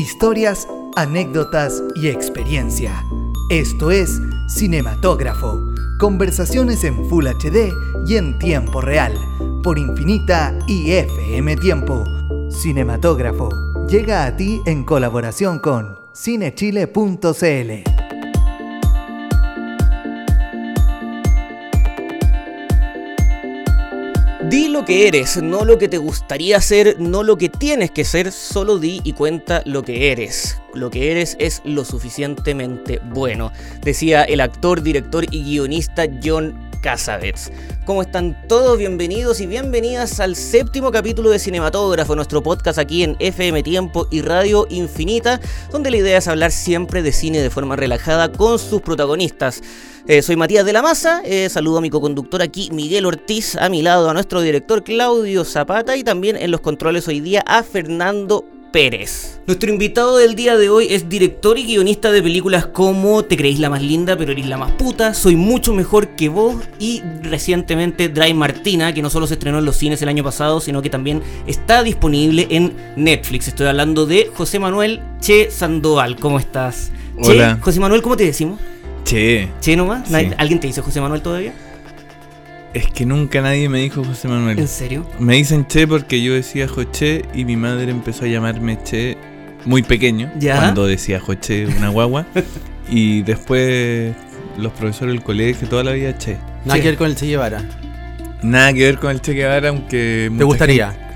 historias, anécdotas y experiencia. Esto es Cinematógrafo, conversaciones en Full HD y en tiempo real, por Infinita y FM Tiempo. Cinematógrafo llega a ti en colaboración con cinechile.cl. lo que eres, no lo que te gustaría ser, no lo que tienes que ser, solo di y cuenta lo que eres. Lo que eres es lo suficientemente bueno, decía el actor, director y guionista John Casabets. ¿Cómo están todos? Bienvenidos y bienvenidas al séptimo capítulo de Cinematógrafo, nuestro podcast aquí en FM Tiempo y Radio Infinita, donde la idea es hablar siempre de cine de forma relajada con sus protagonistas. Eh, soy Matías de la Maza, eh, saludo a mi coconductor aquí, Miguel Ortiz, a mi lado, a nuestro director Claudio Zapata y también en los controles hoy día a Fernando Pérez. Nuestro invitado del día de hoy es director y guionista de películas como Te creéis la más linda pero eres la más puta, Soy mucho mejor que vos y recientemente Dry Martina, que no solo se estrenó en los cines el año pasado, sino que también está disponible en Netflix. Estoy hablando de José Manuel Che Sandoval. ¿Cómo estás? Hola. Che, José Manuel, ¿cómo te decimos? Che. ¿Che nomás? Sí. ¿Alguien te dice José Manuel todavía? Es que nunca nadie me dijo José Manuel. ¿En serio? Me dicen Che porque yo decía Joche y mi madre empezó a llamarme Che muy pequeño, Ya. cuando decía Joche una guagua. y después los profesores del colegio, toda la vida Che. Nada que ver con el Che Guevara. Nada que ver con el Che Guevara, aunque... ¿Te gustaría?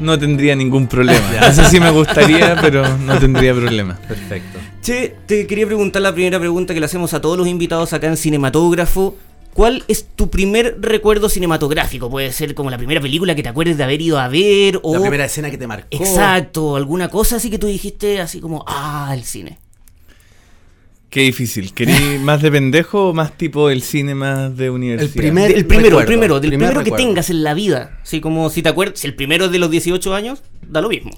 No tendría ningún problema. Eso sí me gustaría, pero no tendría problema. Perfecto. Che, te quería preguntar la primera pregunta que le hacemos a todos los invitados acá en Cinematógrafo. ¿Cuál es tu primer recuerdo cinematográfico? Puede ser como la primera película que te acuerdes de haber ido a ver o... La primera escena que te marcó. Exacto, alguna cosa así que tú dijiste así como, ah, el cine. Qué difícil. ¿Querí más de pendejo o más tipo el cine más de universidad? El primer- el primero, recuerdo, el primero, del primer primero que tengas en la vida. Así como si te acuerdas, si el primero es de los 18 años, da lo mismo.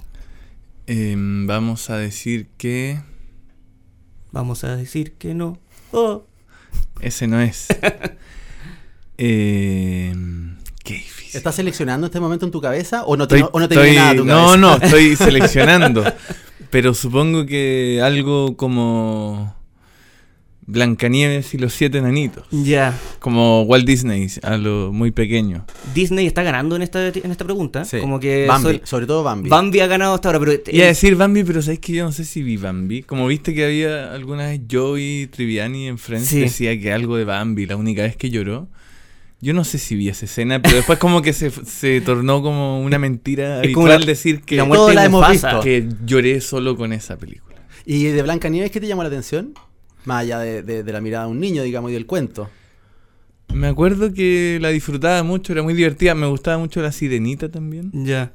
Em, vamos a decir que... Vamos a decir que no. Oh. Ese no es. Eh, qué difícil. ¿Estás seleccionando en este momento en tu cabeza o no te, Estoy- o no te estoy- viene nada a tu no, cabeza? no, estoy seleccionando. Pero supongo que algo como Blancanieves y los siete enanitos. Ya. Como Walt Disney, a lo muy pequeño. Disney está ganando en esta, en esta pregunta. Sí. Como que Bambi, sol- sobre todo Bambi. Bambi ha ganado hasta ahora, pero eh, Iba a decir Bambi, pero sabes que yo no sé si vi Bambi. Como viste que había alguna vez Joey Triviani en Friends Sí. decía que algo de Bambi, la única vez que lloró. Yo no sé si vi esa escena, pero después como que se, se tornó como una mentira Es como habitual la- decir que, la muerte la hemos visto. que lloré solo con esa película. ¿Y de Blanca Nieves qué te llamó la atención? Más allá de, de- de la mirada de un niño, digamos, y del cuento. Me acuerdo que la disfrutaba mucho, era muy divertida. Me gustaba mucho la sirenita también. Ya.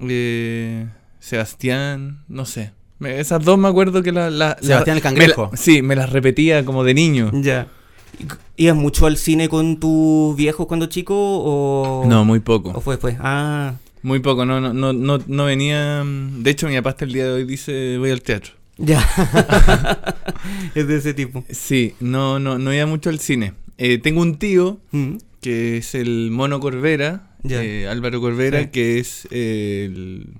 Eh, Sebastián, no sé. Me- esas dos me acuerdo que la... la- Sebastián el Cangrejo. me la- sí, me las repetía como de niño. Ya. ¿Y- ¿Ibas mucho al cine con tus viejos cuando chico o...? No, muy ¿O poco. fue después? Ah, Muy poco, no, no, no, no, no venía... De hecho, mi papá hasta el día de hoy dice voy al teatro. ya. es de ese tipo. Sí, no, no, no iba mucho al cine. Eh, tengo un tío Mm. que es el Mono Corvera, eh, Álvaro Corvera, Sí. que es eh, el-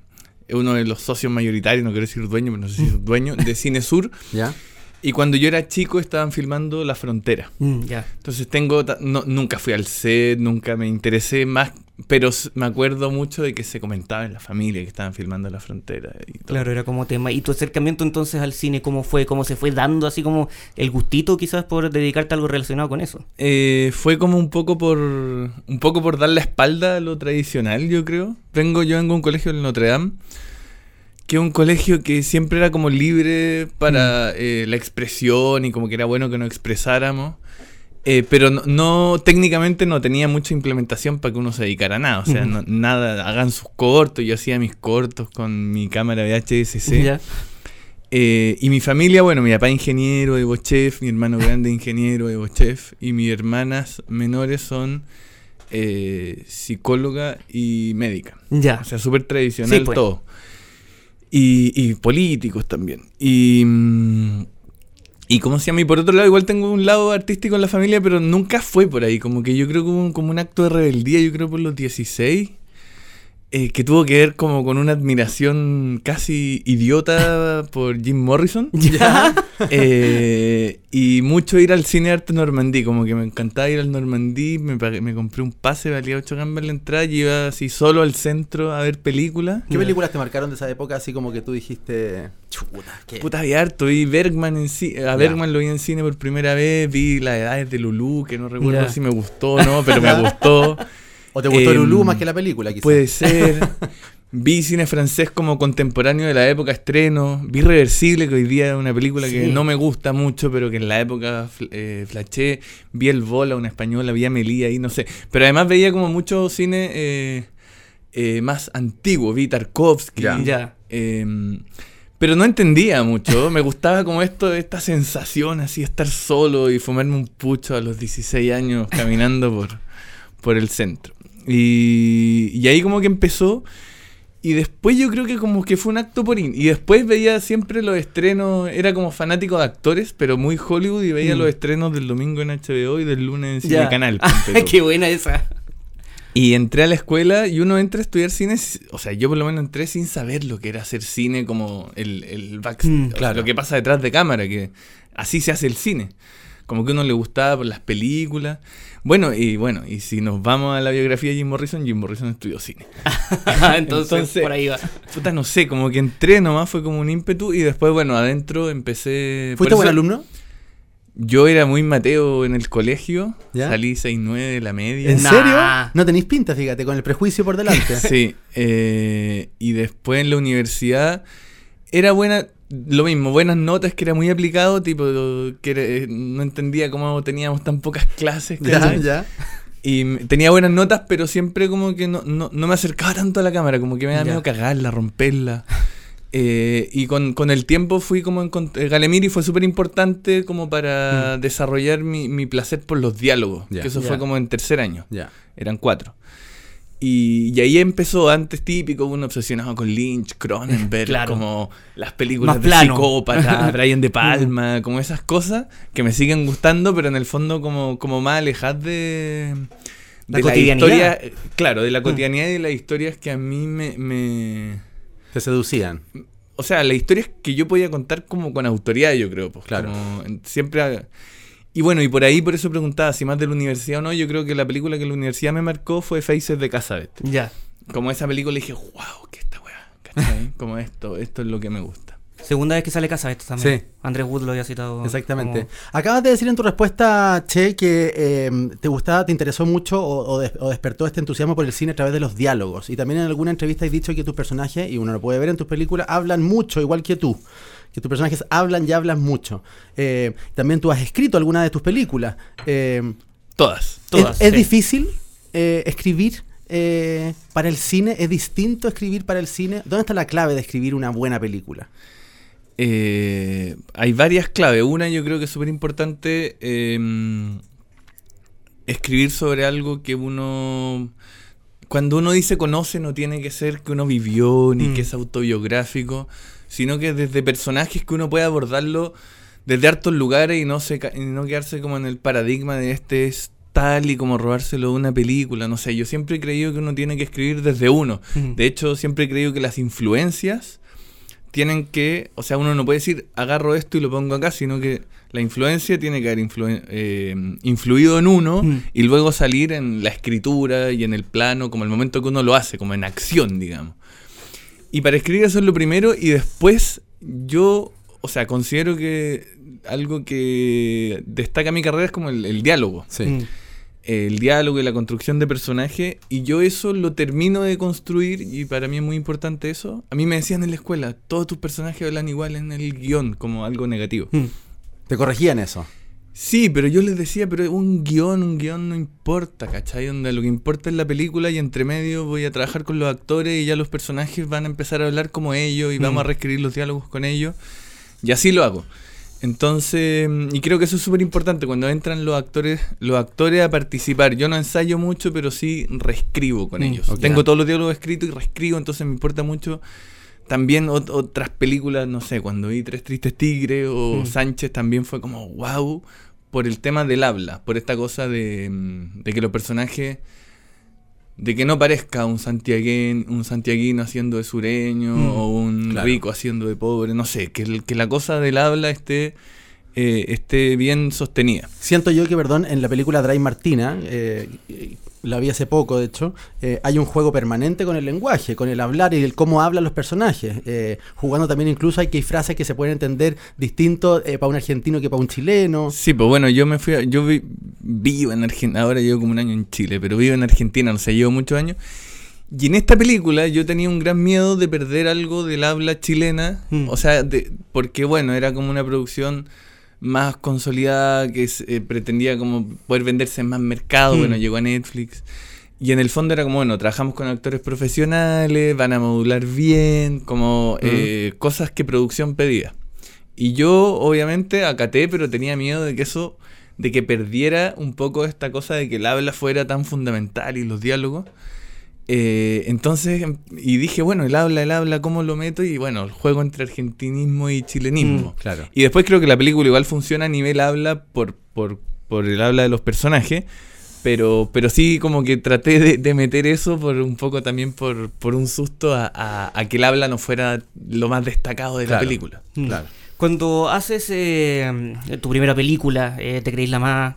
uno de los socios mayoritarios, no quiero decir dueño, pero no sé si es dueño, de Cine Sur. ¿Ya? Y cuando yo era chico estaban filmando La Frontera. Mm. Entonces tengo, no- nunca fui al set, nunca me interesé más, pero me acuerdo mucho de que se comentaba en la familia que estaban filmando La Frontera. Y todo. Claro, era como tema. ¿Y tu acercamiento entonces al cine cómo fue? ¿Cómo se fue dando así como el gustito quizás por dedicarte a algo relacionado con eso? Eh, fue como un poco por un poco por dar la espalda a lo tradicional, yo creo. Vengo yo vengo a un colegio en Notre Dame, que un colegio que siempre era como libre para eh, la expresión y como que era bueno que nos expresáramos. Eh, pero no, no- técnicamente no tenía mucha implementación para que uno se dedicara a nada. O sea, no- nada, hagan sus cortos. Yo hacía mis cortos con mi cámara VHS. Ya. Eh, y mi familia, bueno, mi papá ingeniero de Bochef, mi hermano grande ingeniero de Bochef, y mis hermanas menores son eh, psicóloga y médica. Ya. O sea, súper tradicional Sí, pues. todo. Y, y políticos también. Y, mm, y como se llama, y por otro lado, igual tengo un lado artístico en la familia, pero nunca fue por ahí. Como que yo creo que hubo un- como un acto de rebeldía, yo creo por los 16. Eh, que tuvo que ver como con una admiración casi idiota por Jim Morrison. ¿Ya? Eh, y mucho ir al cine arte Normandí, como que me encantaba ir al Normandí, me, pagué- me compré un pase, valía 8 gambas la entrada y iba así solo al centro a ver películas. ¿Qué películas te marcaron de esa época así como que tú dijiste, chuta, qué... Puta, había harto, vi Bergman en ci- a Ya. Bergman lo vi en cine por primera vez, vi Las Edades de Lulú, que no recuerdo Ya. si me gustó o no, pero me gustó. ¿O te gustó Em, Lulú más que la película, quizás? Puede ser. Vi cine francés como contemporáneo de la época estreno. Vi Reversible, que hoy día es una película que no me gusta mucho, pero que en la época fl- eh, flashé. Vi El Bola, una española, vi a Melía ahí, no sé. Pero además veía como mucho cine eh, eh, más antiguo. Vi Tarkovsky. Ya. Ya. eh, pero no entendía mucho. Me gustaba como esto, esta sensación así, estar solo y fumarme un pucho a los 16 años caminando por, por el centro. Y, y ahí como que empezó. Y después yo creo que como que fue un acto por... in- Y después veía siempre los estrenos, era como fanático de actores, pero muy Hollywood, y veía Mm. los estrenos del domingo en HBO y del lunes en. Cine Canal. tú. Qué buena esa. Y entré a la escuela y uno entra a estudiar cine, o sea, yo por lo menos entré sin saber lo que era hacer cine como el, el back, Mm, claro. lo que pasa detrás de cámara, que así se hace el cine. Como que uno le gustaba por las películas. Bueno, y bueno, y si nos vamos a la biografía de Jim Morrison, Jim Morrison estudió cine. Entonces, Entonces- por ahí va. Puta, no sé, como que entré nomás, fue como un ímpetu y después, bueno, adentro empecé... ¿Fuiste buen alumno? Yo era muy Mateo en el colegio, ¿Ya? salí 6-9 de la media. ¿En Nah. serio? No tenéis pinta, fíjate, con el prejuicio por delante. Sí, eh, y después en la universidad era buena, lo mismo, buenas notas que era muy aplicado, tipo, que era- eh, no entendía cómo teníamos tan pocas clases. ya, ya. Y tenía buenas notas, pero siempre como que no, no, no me acercaba tanto a la cámara, como que me da Ya. miedo cagarla, romperla. Eh, y con, con el tiempo fui como eh, Galemiri fue súper importante como para desarrollar mi, mi placer por los diálogos, que eso Mm. Fue como en tercer año Ya. eran cuatro. Y, y ahí empezó, antes típico, uno obsesionado con Lynch, Cronenberg, Claro. como las películas Más de plano. psicópata, Brian De Palma, como esas cosas que me siguen gustando, pero en el fondo como, como más alejadas de, La historia, eh, claro, de la cotidianidad y de las historias que a mí me, me- Te seducían. o sea, las historias que yo podía contar como con autoridad, yo creo. Pues, Claro. como siempre. Y bueno, y por ahí por eso preguntaba si más de la universidad o no. Yo creo que la película que la universidad me marcó fue Faces de Casabet. Ya. Como esa película dije, wow, qué esta weá. ¿cachai? como esto, esto es lo que me gusta. Segunda vez que sale casa esto también. Sí. Andrés Wood lo había citado. Exactamente. como- Acabas de decir en tu respuesta, Che, que eh, te gustaba, te interesó mucho o, o des- o despertó este entusiasmo por el cine a través de los diálogos. Y también en alguna entrevista has dicho que tus personajes, y uno lo puede ver en tus películas, hablan mucho, igual que tú. Que tus personajes hablan y hablan mucho. Eh, también tú has escrito alguna de tus películas. Eh, Todas. Todas, ¿Es, difícil eh, escribir eh, para el cine? ¿Es distinto escribir para el cine? ¿Dónde está la clave de escribir una buena película? Eh, hay varias claves. Una yo creo que es súper importante eh, escribir sobre algo que uno... Cuando uno dice conoce no tiene que ser que uno vivió ni Mm. que es autobiográfico, sino que desde personajes que uno puede abordarlo desde hartos lugares y no, se, ca- y no quedarse como en el paradigma de este es tal y como robárselo de una película. No sé, yo siempre he creído que uno tiene que escribir desde uno. De hecho, siempre he creído que las influencias tienen que, o sea, uno no puede decir agarro esto y lo pongo acá, sino que la influencia tiene que haber eh, influido en uno Mm. y luego salir en la escritura y en el plano, como el momento que uno lo hace, como en acción, digamos. Y para escribir eso es lo primero y después yo, o sea, considero que algo que destaca mi carrera es como el, el diálogo Mm. el diálogo y la construcción de personaje y yo eso lo termino de construir y para mí es muy importante eso. A mí me decían en la escuela, todos tus personajes hablan igual en el guion como algo negativo. Mm. ¿Te corregían eso? Sí, pero yo les decía, pero un guion, un guion no importa, ¿cachai? Donde lo que importa es la película y entre medio voy a trabajar con los actores y ya los personajes van a empezar a hablar como ellos y vamos a reescribir los diálogos con ellos. Y así lo hago. Entonces, mm, y creo que eso es súper importante cuando entran los actores, los actores a participar. Yo no ensayo mucho, pero sí reescribo con Mm, ellos. Tengo todos los diálogos escritos y reescribo, entonces me importa mucho. También ot- otras películas, no sé, cuando vi Tres Tristes Tigres o Mm. Sánchez también fue como wow por el tema del habla, por esta cosa de, mm, de que los personajes de que no parezca un santiaguín, un santiaguino haciendo de sureño Mm, o un claro. rico haciendo de pobre, no sé, que, el- que la cosa del habla esté, eh, esté bien sostenida. Siento yo que, perdón, en la película Drive Martina, eh, la vi hace poco, de hecho, eh, hay un juego permanente con el lenguaje, con el hablar y el cómo hablan los personajes. eh, jugando también incluso hay que hay frases que se pueden entender distinto eh, para un argentino que para un chileno. Sí, pues bueno, yo me fui, a- yo vi- vivo en Argentina, ahora llevo como un año en Chile, pero vivo en Argentina, no sé, llevo muchos años. Y en esta película yo tenía un gran miedo de perder algo del habla chilena, Mm. o sea, de, porque bueno, era como una producción más consolidada que se- eh, pretendía como poder venderse en más mercado, Mm. bueno, llegó a Netflix. Y en el fondo era como, bueno, trabajamos con actores profesionales, van a modular bien, como eh, cosas que producción pedía. Y yo, obviamente, acaté, pero tenía miedo de que eso, de que perdiera un poco esta cosa de que el habla fuera tan fundamental y los diálogos. Eh, entonces, y dije, bueno, el habla, el habla, ¿cómo lo meto? Y bueno, el juego entre argentinismo y chilenismo. Mm, Claro. Y después creo que la película igual funciona a nivel habla por, por, por el habla de los personajes. Pero, pero sí como que traté de, de meter eso por un poco también por, por un susto a, a- a que el habla no fuera lo más destacado de la película. Mm. Claro. Cuando haces eh, tu primera película, eh, ¿te creéis la más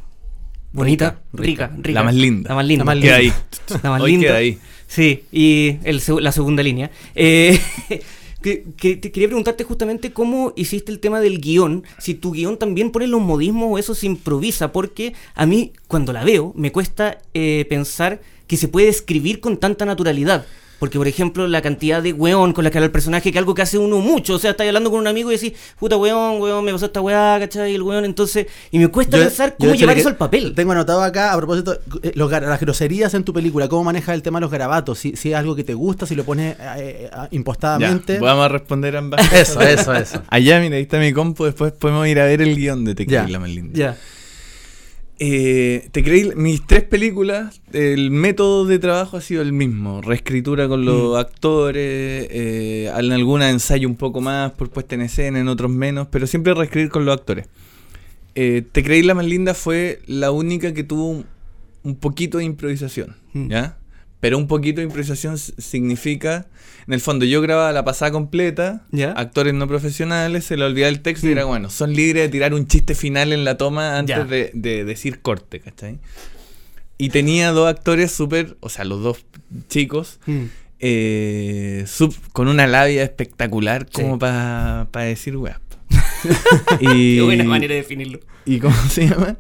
bonita? Rica, Rica, rica. La más linda. La más linda. La más Queda ahí. linda. La más Hoy linda. queda ahí. Sí, y el la segunda línea. Eh, que, que te quería preguntarte justamente cómo hiciste el tema del guion, si tu guion también pone los modismos o eso se improvisa, porque a mí cuando la veo me cuesta eh, pensar que se puede escribir con tanta naturalidad. Porque, por ejemplo, la cantidad de weón con la que habla el personaje, que es algo que hace uno mucho. O sea, estás hablando con un amigo y decís, puta weón, weón, me pasó esta weá, ¿cachai? El weón, entonces. Y me cuesta Yo- pensar cómo llevar le- eso al papel. Tengo anotado acá, a propósito, eh, los las groserías en tu película, cómo manejas el tema de los garabatos, si, si es algo que te gusta, si lo pones eh, eh, Ya, impostadamente. vamos a responder ambas. Eso, eso, eso. Allá, mira, ahí está mi compu. Después podemos ir a ver el guion de Te Ya. creí la más linda. Ya. Eh, Te creí, mis tres películas, el método de trabajo ha sido el mismo. Reescritura con los actores, eh, en alguna ensayo un poco más por puesta en escena, en otros menos, pero siempre reescribir con los actores. Eh, Te creí la más linda fue la única que tuvo un, un poquito de improvisación, Mm. ¿ya? Pero un poquito de improvisación significa, en el fondo, yo grababa la pasada completa, Ya. actores no profesionales, se le olvidaba el texto y Mm. era bueno, son libres de tirar un chiste final en la toma antes de, de decir corte, ¿cachai? Y tenía dos actores súper, o sea, los dos chicos, Mm. eh, sub- con una labia espectacular Sí. como para decir weá. y, Qué buena manera de definirlo. ¿Y cómo se llama?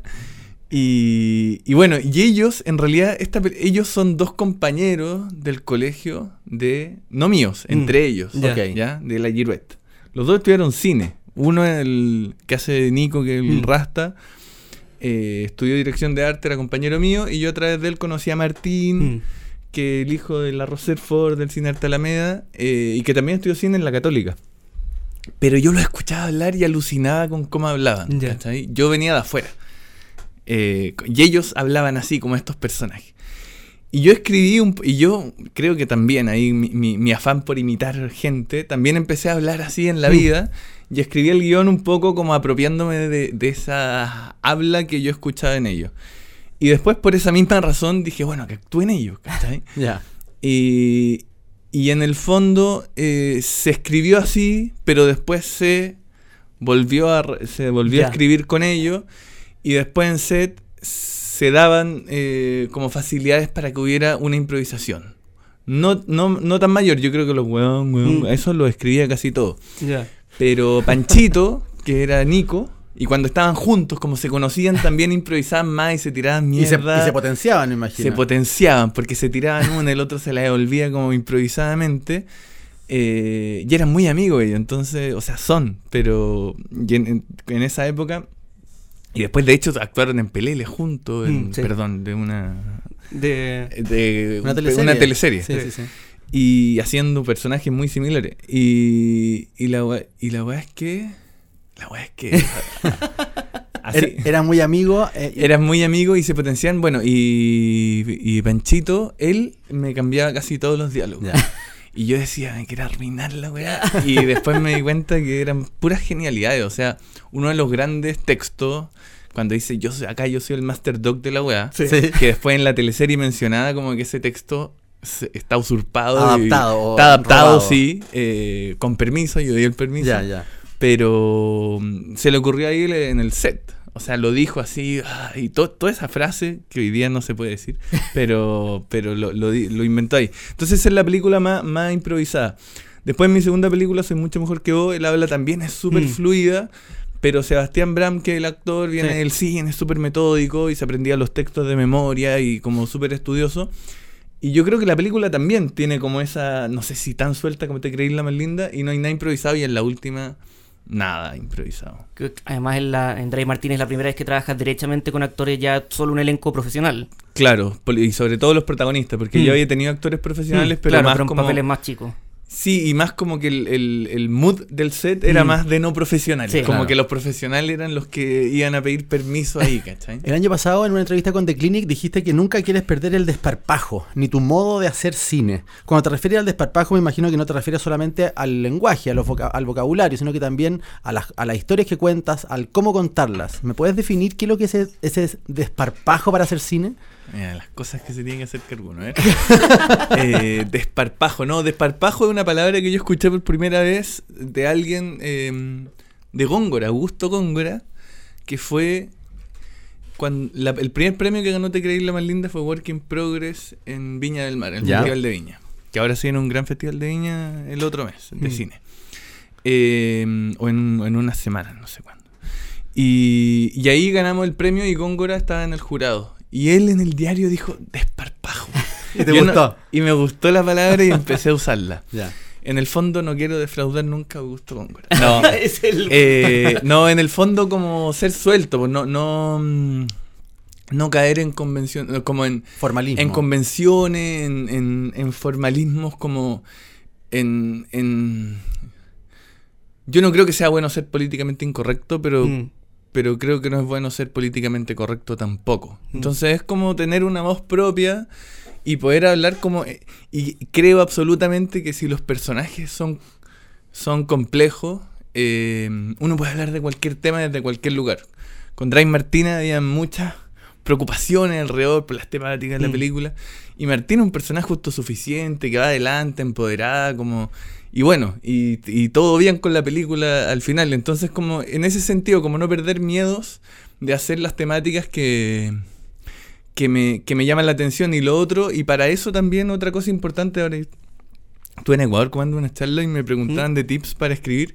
Y, y bueno, y ellos, en realidad, esta, ellos son dos compañeros del colegio de. No míos, Mm, entre ellos. ok, ¿ya? De la Girouette. Los dos estudiaron cine. Uno, el que hace de Nico, que es el Mm. Rasta, eh, estudió dirección de arte, era compañero mío, y yo a través de él conocí a Martín, Mm. que el hijo de la Roserford del Cine Arte Alameda, eh, y que también estudió cine en la Católica. Pero yo lo escuchaba hablar y alucinaba con cómo hablaban. Yo venía de afuera. Eh, y ellos hablaban así, como estos personajes. Y yo escribí un... Y yo creo que también ahí mi, mi- mi afán por imitar gente, también empecé a hablar así en la Mm. vida. Y escribí el guion un poco como apropiándome de, de esa habla que yo escuchaba en ellos. Y después por esa misma razón dije, bueno, que actúen ellos, ¿cachai? Ya. Y, y en el fondo eh, se escribió así, pero después se volvió a, se volvió Ya. a escribir con ellos. Y después en set se daban eh, como facilidades para que hubiera una improvisación. No, no, no tan mayor, yo creo que los weón, weón, Mm. eso lo escribía casi todo. Ya. Pero Panchito, que era Nico, y cuando estaban juntos, como se conocían, también improvisaban más y se tiraban Y se, mierda. y se potenciaban, me imagino. Se potenciaban porque se tiraban uno, el otro se la devolvía como improvisadamente. eh, y eran muy amigos ellos, entonces, o sea, son, pero en esa época. Y después, de hecho, actuaron en Pelele juntos, Mm, sí. perdón, de una. De. De Una teleserie. una teleserie. Sí, sí, sí. Y haciendo personajes muy similares. Y, y la y la weá es que. La weá es que. Era, era muy amigo. eh, muy amigos y se potenciaban. Bueno, y, y Panchito, él me cambiaba casi todos los diálogos. Ya. Y yo decía, me quiere arruinar la weá. Y después me di cuenta que eran puras genialidades. O sea, uno de los grandes textos cuando dice yo soy, acá yo soy el master dog de la weá, Sí. que después en la teleserie mencionada como que ese texto se- está usurpado. Adaptado está adaptado, robado. sí, eh, con permiso, yo di el permiso. Ya, ya. Pero mm, se le ocurrió ahí en el set. O sea, lo dijo así, ah, y to- toda esa frase, que hoy día no se puede decir, pero, pero lo, lo di- lo inventó ahí. Entonces esa es la película más, más improvisada. Después en mi segunda película, Soy mucho mejor que vos, el habla también es súper Mm. fluida, pero Sebastián Bram, que el actor, viene Sí. del cine, es súper metódico y se aprendía los textos de memoria y como súper estudioso. Y yo creo que la película también tiene como esa, no sé si tan suelta como te creí la más linda, y no hay nada improvisado, y en la última, nada improvisado. Además, en, la, en Martínez es la primera vez que trabajas derechamente con actores ya solo un elenco profesional. Claro, y sobre todo los protagonistas, porque Mm. yo había tenido actores profesionales, Mm, pero claro, más pero en como... papeles más chicos. Sí, y más como que el, el- el mood del set era Mm. más de no profesionales. Sí. como Claro. que los profesionales eran los que iban a pedir permiso ahí, ¿cachai? El año pasado, en una entrevista con The Clinic, dijiste que nunca quieres perder el desparpajo, ni tu modo de hacer cine. Cuando te refieres al desparpajo, me imagino que no te refieres solamente al lenguaje, a los voca- al vocabulario, sino que también a las, a las historias que cuentas, al cómo contarlas. ¿Me puedes definir qué es lo que es ese, ese desparpajo para hacer cine? Mira, las cosas que se tienen que hacer cargo, ¿no? Eh, desparpajo, no, desparpajo es una palabra que yo escuché por primera vez de alguien eh, de Góngora, Augusto Góngora, que fue cuando la- el primer premio que ganó Te Creí la más linda fue Work in Progress en Viña del Mar, el Ya. Festival de Viña, que ahora sí en un gran festival de Viña el otro mes de Mm. cine. Eh, o en, en unas semanas, no sé cuándo. Y, y ahí ganamos el premio y Góngora estaba en el jurado. Y él en el diario dijo desparpajo. ¿Y te Yo no- gustó? y me gustó la palabra y empecé a usarla. Ya. En el fondo no quiero defraudar nunca a Augusto Góngora. No, es el... eh, no, en el fondo como ser suelto, pues no, no, mm, no caer en convención, como en, Formalismo. en convenciones, en, en- en formalismos como en, en... Yo no creo que sea bueno ser políticamente incorrecto, pero, Mm. Pero creo que no es bueno ser políticamente correcto tampoco. Mm. Entonces es como tener una voz propia y poder hablar como... eh, Y creo absolutamente que si los personajes son, son complejos, eh, uno puede hablar de cualquier tema desde cualquier lugar. Con Dray Martina había muchas preocupaciones alrededor por las temáticas de la Mm. película. Y Martina es un personaje autosuficiente, que va adelante, empoderada, como... Y bueno, y, y todo bien con la película al final. Entonces, como en ese sentido, como no perder miedos de hacer las temáticas que, que, me, que me llaman la atención y lo otro. Y para eso también otra cosa importante, ahora estuve en Ecuador comando una charla y me preguntaban de tips para escribir.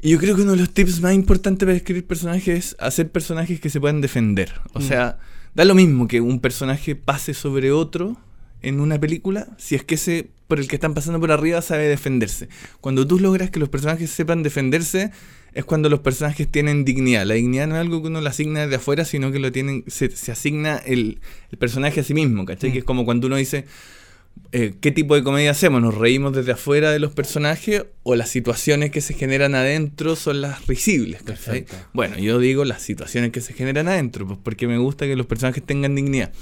Y yo creo que uno de los tips más importantes para escribir personajes es hacer personajes que se puedan defender. O Mm. sea, da lo mismo que un personaje pase sobre otro en una película si es que ese por el que están pasando por arriba sabe defenderse. Cuando tú logras que los personajes sepan defenderse, es cuando los personajes tienen dignidad. La dignidad no es algo que uno le asigna desde afuera, sino que lo tienen, se, se asigna el, el personaje a sí mismo, ¿cachai? Mm. Que es como cuando uno dice, eh, ¿qué tipo de comedia hacemos? ¿Nos reímos desde afuera de los personajes o las situaciones que se generan adentro son las risibles? ¿cachai? Perfecto. Bueno, yo digo las situaciones que se generan adentro, pues porque me gusta que los personajes tengan dignidad.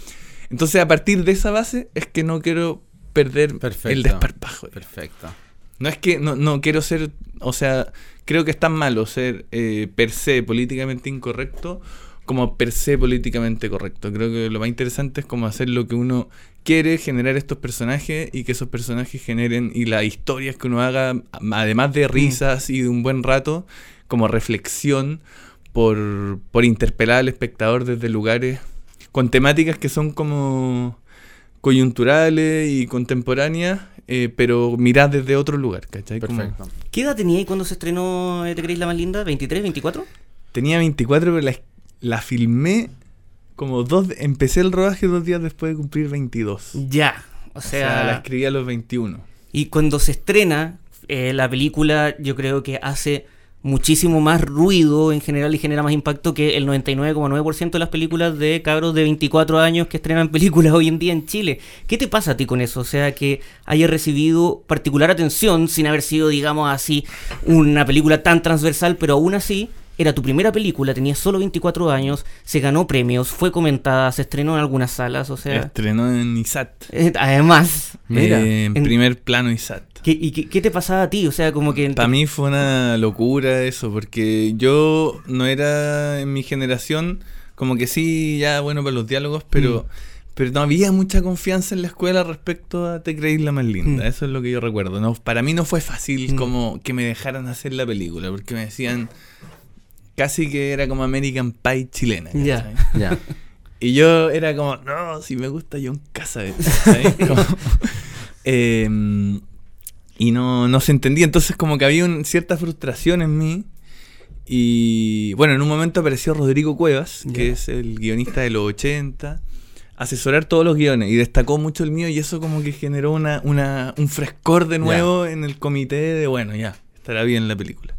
Entonces, a partir de esa base, es que no quiero perder Perfecto. el desparpajo. Perfecto. No es que no, no quiero ser, o sea, creo que es tan malo ser eh, per se políticamente incorrecto como per se políticamente correcto. Creo que lo más interesante es como hacer lo que uno quiere, generar estos personajes y que esos personajes generen y las historias que uno haga, además de risas y de un buen rato, como reflexión por, por interpelar al espectador desde lugares con temáticas que son como coyunturales y contemporáneas, eh, pero miradas desde otro lugar, ¿cachai? Como- Perfecto. ¿Qué edad tenía ahí cuando se estrenó ¿Te creéis la más linda? ¿23, 24? tenía 24, pero la, la filmé como dos... Empecé el rodaje dos días después de cumplir 22. Ya. O O sea, sea, la escribí a los 21. y cuando se estrena eh, la película, yo creo que hace muchísimo más ruido en general y genera más impacto que el 99,9% de las películas de cabros de 24 años que estrenan películas hoy en día en Chile. ¿Qué te pasa a ti con eso? O sea, que haya recibido particular atención sin haber sido, digamos así, una película tan transversal, pero aún así era tu primera película, tenías solo 24 años, se ganó premios, fue comentada, se estrenó en algunas salas, o sea... Estrenó en ISAT. eh, Además, Mira, Eh, en en- primer plano ISAT. ¿Qué, ¿Y qué, qué te pasaba a ti? O sea, como que... Para mí fue una locura eso, porque yo no era en mi generación, como que sí, ya bueno para los diálogos, pero, pero no había mucha confianza en la escuela respecto a Te creéis la más linda. Mm. Eso es lo que yo recuerdo. No, para mí no fue fácil Mm. como que me dejaran hacer la película, porque me decían casi que era como American Pie chilena. Ya. ¿cachai? Ya. Y yo era como, no, si me gusta John Cassavetes. ¿sabes? Y no, no se entendía. Entonces como que había un- cierta frustración en mí. Y bueno, en un momento apareció Rodrigo Cuevas, que es el guionista de los 80, asesorar todos los guiones y destacó mucho el mío y eso como que generó una, una, un frescor de nuevo en el comité de, bueno, ya, estará bien la película.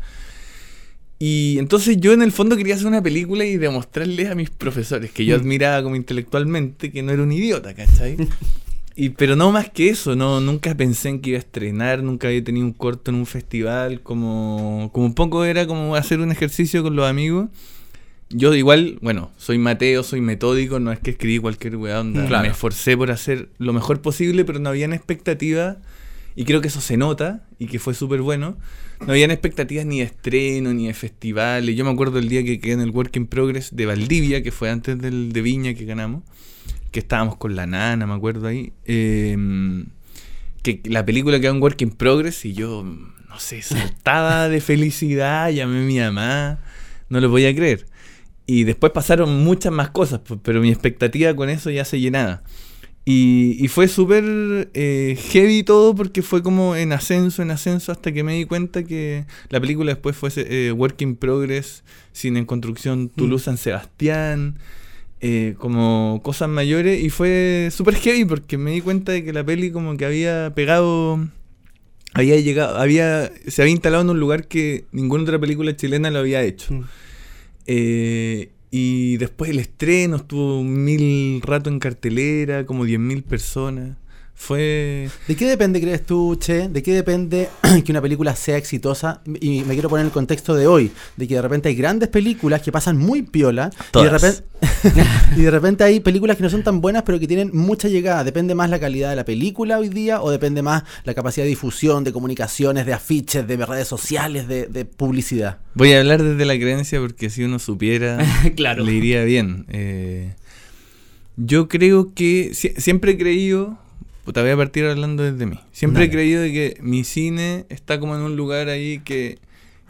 Y entonces yo en el fondo quería hacer una película y demostrarles a mis profesores que yo Mm. admiraba como intelectualmente que no era un idiota, ¿cachai? Y, pero no más que eso, no, nunca pensé en que iba a estrenar, nunca había tenido un corto en un festival, como, como un poco era como hacer un ejercicio con los amigos. Yo igual, bueno, soy Mateo, soy metódico, no es que escribí cualquier weá, onda, Claro. me esforcé por hacer lo mejor posible, pero no habían expectativas, y creo que eso se nota, y que fue súper bueno. No habían expectativas ni de estreno, ni de festivales. Yo me acuerdo el día que quedé en el Work in Progress de Valdivia, que fue antes del de Viña que ganamos, que estábamos con la nana, me acuerdo ahí. eh, que la película quedó en Work in Progress y yo, no sé, saltaba de felicidad, llamé a mi mamá, no lo podía creer. Y después pasaron muchas más cosas, pero mi expectativa con eso ya se llenaba. Y, y fue súper eh, heavy todo porque fue como en ascenso, en ascenso, hasta que me di cuenta que la película después fue eh, Work in Progress, Cine en Construcción Toulouse San Sebastián, eh, como cosas mayores. Y fue súper heavy porque me di cuenta de que la peli como que había pegado, había llegado, había, se había instalado en un lugar que ninguna otra película chilena lo había hecho. Mm. Eh, y después el estreno estuvo mil rato en cartelera, como 10.000 personas. Fue... ¿De qué depende, crees tú, Che? ¿De qué depende que una película sea exitosa? Y me quiero poner en el contexto de hoy, de que de repente hay grandes películas que pasan muy piola y de, Todas. repente, y de repente hay películas que no son tan buenas pero que tienen mucha llegada. ¿Depende más la calidad de la película hoy día o depende más la capacidad de difusión, de comunicaciones, de afiches, de redes sociales, de, de publicidad? Voy a hablar desde la creencia porque si uno supiera, Claro. le iría bien. Eh, yo creo que sie- siempre he creído, puta, voy a partir hablando desde mí. Siempre he creído de que mi cine está como en un lugar ahí que,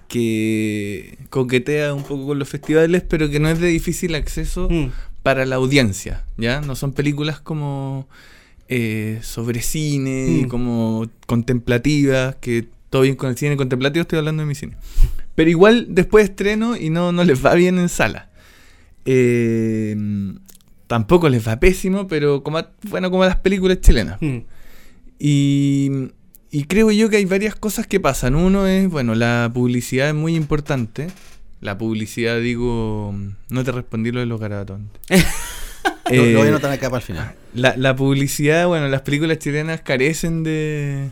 que coquetea un poco con los festivales, pero que no es de difícil acceso Mm. para la audiencia, ¿ya? No son películas como eh, sobre cine y Mm. como contemplativas, que todo bien con el cine contemplativo, estoy hablando de mi cine. Pero igual después estreno y no, no les va bien en sala. Eh, tampoco les va pésimo, pero como a- bueno, como a las películas chilenas. Mm. Y, y creo yo que hay varias cosas que pasan. Uno es, bueno, la publicidad es muy importante. La publicidad, digo, no te respondí lo de los garabatos antes. Lo, voy a Eh, anotar acá para el final. la, la publicidad, bueno, las películas chilenas carecen de,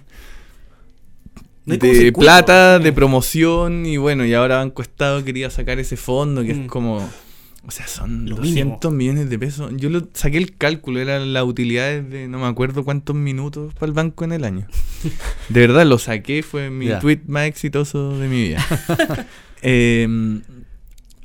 No de plata, de promoción y bueno, y ahora Banco Estado quería sacar ese fondo que Mm. es como, o sea, son Lo 200 millones de pesos. Yo lo saqué el cálculo, eran las utilidades de no me acuerdo cuántos minutos para el banco en el año. De verdad, lo saqué, fue mi Ya. tweet más exitoso de mi vida. Em,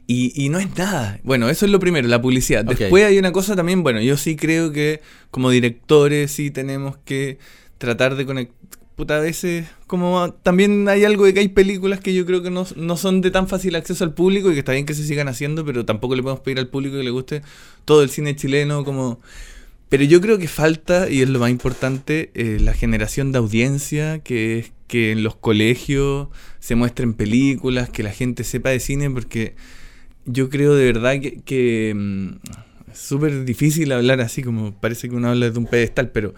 y, y no es nada. Bueno, eso es lo primero, la publicidad. Después hay una cosa también, bueno, yo sí creo que como directores sí tenemos que tratar de conectar. Puta, a veces, como también hay algo de que hay películas que yo creo que no, no son de tan fácil acceso al público y que está bien que se sigan haciendo, pero tampoco le podemos pedir al público que le guste todo el cine chileno como... Pero yo creo que falta, y es lo más importante, eh, la generación de audiencia, que es que en los colegios se muestren películas, que la gente sepa de cine, porque yo creo de verdad que, que, mm, es súper difícil hablar así, como parece que uno habla de un pedestal, pero,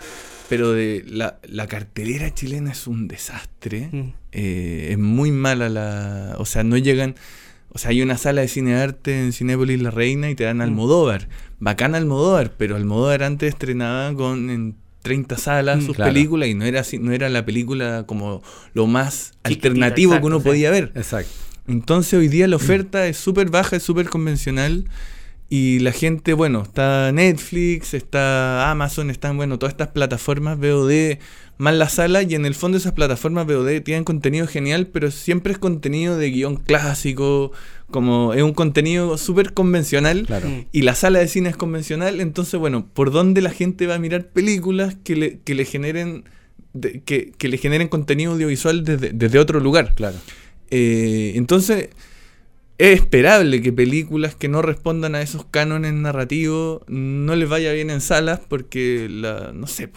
pero de la, la cartelera chilena es un desastre. Mm. Eh, es muy mala la. O sea, no llegan. O sea, hay una sala de cine de arte en Cinépolis La Reina y te dan Almodóvar. Bacán Almodóvar, pero Almodóvar antes estrenaba con en 30 salas Mm, sus claro. películas y no era así, no era la película como lo más Chiquitita, alternativo exacto, que uno sí. podía ver. Exacto. Entonces hoy día la oferta es súper baja, es súper convencional Y la gente, bueno, está Netflix, está Amazon, están, bueno, todas estas plataformas VOD, más la sala, y en el fondo esas plataformas VOD tienen contenido genial, pero siempre es contenido de guion clásico, como es un contenido súper convencional, Claro. Mm. y la sala de cine es convencional, entonces, bueno, ¿por dónde la gente va a mirar películas que le, que le generen... de- que, que le generen contenido audiovisual desde, desde otro lugar. Claro. Eh, entonces, es esperable que películas que no respondan a esos cánones narrativos no les vaya bien en salas porque, la, no sé,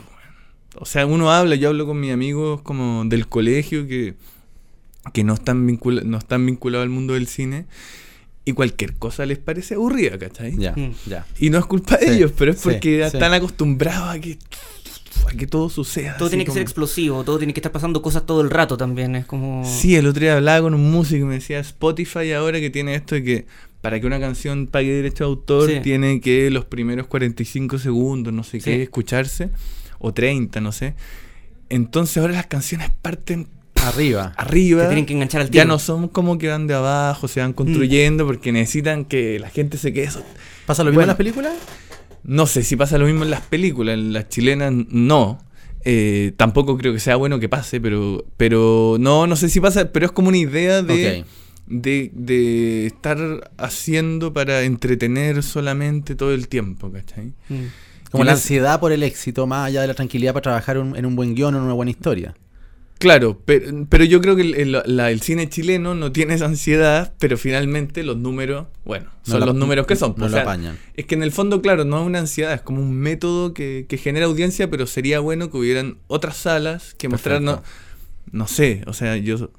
o sea, uno habla, yo hablo con mis amigos como del colegio que, que no, están vincula- no están vinculados al mundo del cine y cualquier cosa les parece aburrida, ¿cachai? Ya, Mm. ya. Y no es culpa de Sí, ellos, pero es porque sí. están acostumbrados a que, a que todo suceda. Todo tiene que ser explosivo, todo tiene que estar pasando cosas todo el rato también. Es como. Sí, el otro día hablaba con un músico y me decía Spotify ahora que tiene esto de que para que una canción pague derecho de autor Sí. tiene que los primeros 45 segundos, no sé Sí. qué, escucharse, o 30, no sé. Entonces ahora las canciones parten Arriba. Arriba. tienen que enganchar al ya tiro. no son como que van de abajo, se van construyendo porque necesitan que la gente se quede. so- ¿Pasa lo mismo Bueno. en las películas? No sé si pasa lo mismo en las películas, en las chilenas no. Eh, tampoco creo que sea bueno que pase, pero, pero no, no sé si pasa, pero es como una idea de, de, de estar haciendo para entretener solamente todo el tiempo, ¿cachai? Mm. Como Y la ansiedad por el éxito, más allá de la tranquilidad para trabajar un- en un buen guion o en una buena historia. Claro, pero, pero yo creo que el, el- la- el cine chileno no tiene esa ansiedad, pero finalmente los números, bueno, No son la- los números que son. no pues, lo o sea, apañan. Es que en el fondo, claro, no es una ansiedad, es como un método que, que genera audiencia, pero sería bueno que hubieran otras salas que mostraran, no, no sé, o sea, yo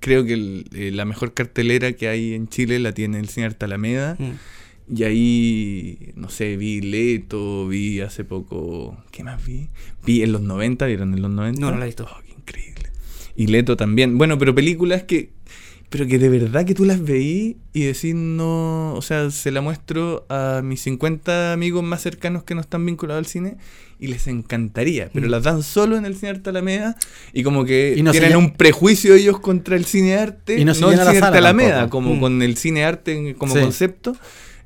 creo que el- eh, la mejor cartelera que hay en Chile la tiene el Cine Arte Alameda. Mm. Y ahí, no sé, vi Leto, vi hace poco. ¿Qué más vi? Vi en los 90, ¿vieron en los 90? No, no la he visto. Oh. Y Leto también. Bueno, pero películas que. Pero que de verdad que tú las veí y decís no. O sea, se la muestro a mis 50 amigos más cercanos que no están vinculados al cine y les encantaría. Pero Mm. las dan solo en el cine arte Alameda y como que Y no tienen un prejuicio ellos contra el cine arte. Y no se el cine arte Alameda, tampoco. como Mm. con el cine arte como Sí. concepto.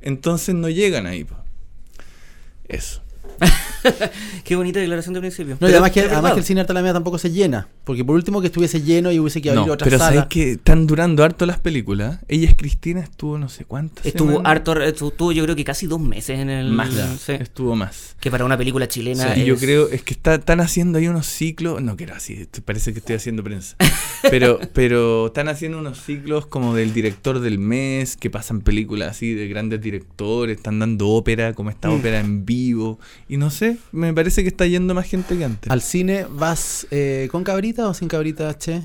Entonces no llegan ahí. po. Eso. Qué bonita declaración de principio. No, y Pero además, que, además que el cine Arte Alameda tampoco se llena. Porque por último que estuviese lleno y hubiese que abrir No, otra pero sala. sabes que están durando harto las películas. Ella es Cristina, estuvo no sé cuántas. Estuvo semanas. harto, estuvo yo creo que casi dos meses en el. Más. sí. Estuvo más. Que para una película chilena. y yo es- creo, es que está, están haciendo ahí unos ciclos, no quiero así, parece que estoy haciendo prensa, pero, pero están haciendo unos ciclos como del director del mes, que pasan películas así de grandes directores, están dando ópera, como esta Mm. ópera en vivo, y no sé, me parece que está yendo más gente que antes. ¿Al cine vas eh, con cabrita o sin cabrita, che?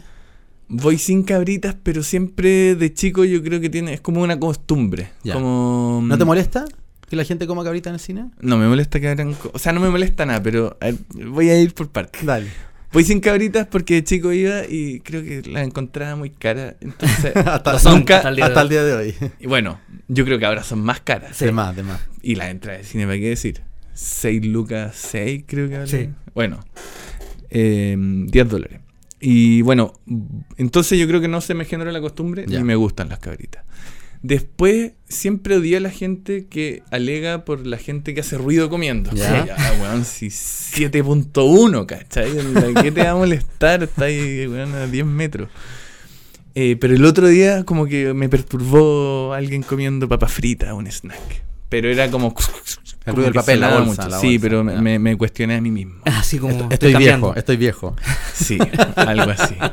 Voy sin cabritas, pero siempre de chico yo creo que tiene, es como una costumbre. Ya. Como, ¿No te molesta que la gente coma cabrita en el cine? No, me molesta que co- o sea, no me molesta nada, pero a ver, voy a ir por partes. Dale. Voy sin cabritas porque de chico iba y creo que la encontraba muy cara. Entonces, hasta, nunca. hasta el día de hasta hoy. el día de hoy. Y bueno, yo creo que ahora son más caras. Sí. De más, de más. Y la entrada de cine, ¿para qué decir? 6 lucas, 6 creo que vale. Sí. Bueno, eh, 10 dólares. Y bueno, entonces yo creo que no se me generó la costumbre Ya. ni me gustan las cabritas. Después siempre odié a la gente que alega por la gente que hace ruido comiendo. Ya. Sí, ah, weón, si 7.1, ¿cachai? Onda, ¿Qué te va a molestar? Está ahí, weón, a 10 metros. Eh, pero el otro día como que me perturbó alguien comiendo papa frita, un snack. Pero era como... El ruido del papel, la bolsa, la Sí, bolsa, pero me, me- me cuestioné a mí mismo. Así como. Estoy viejo, estoy viejo. Sí, algo así.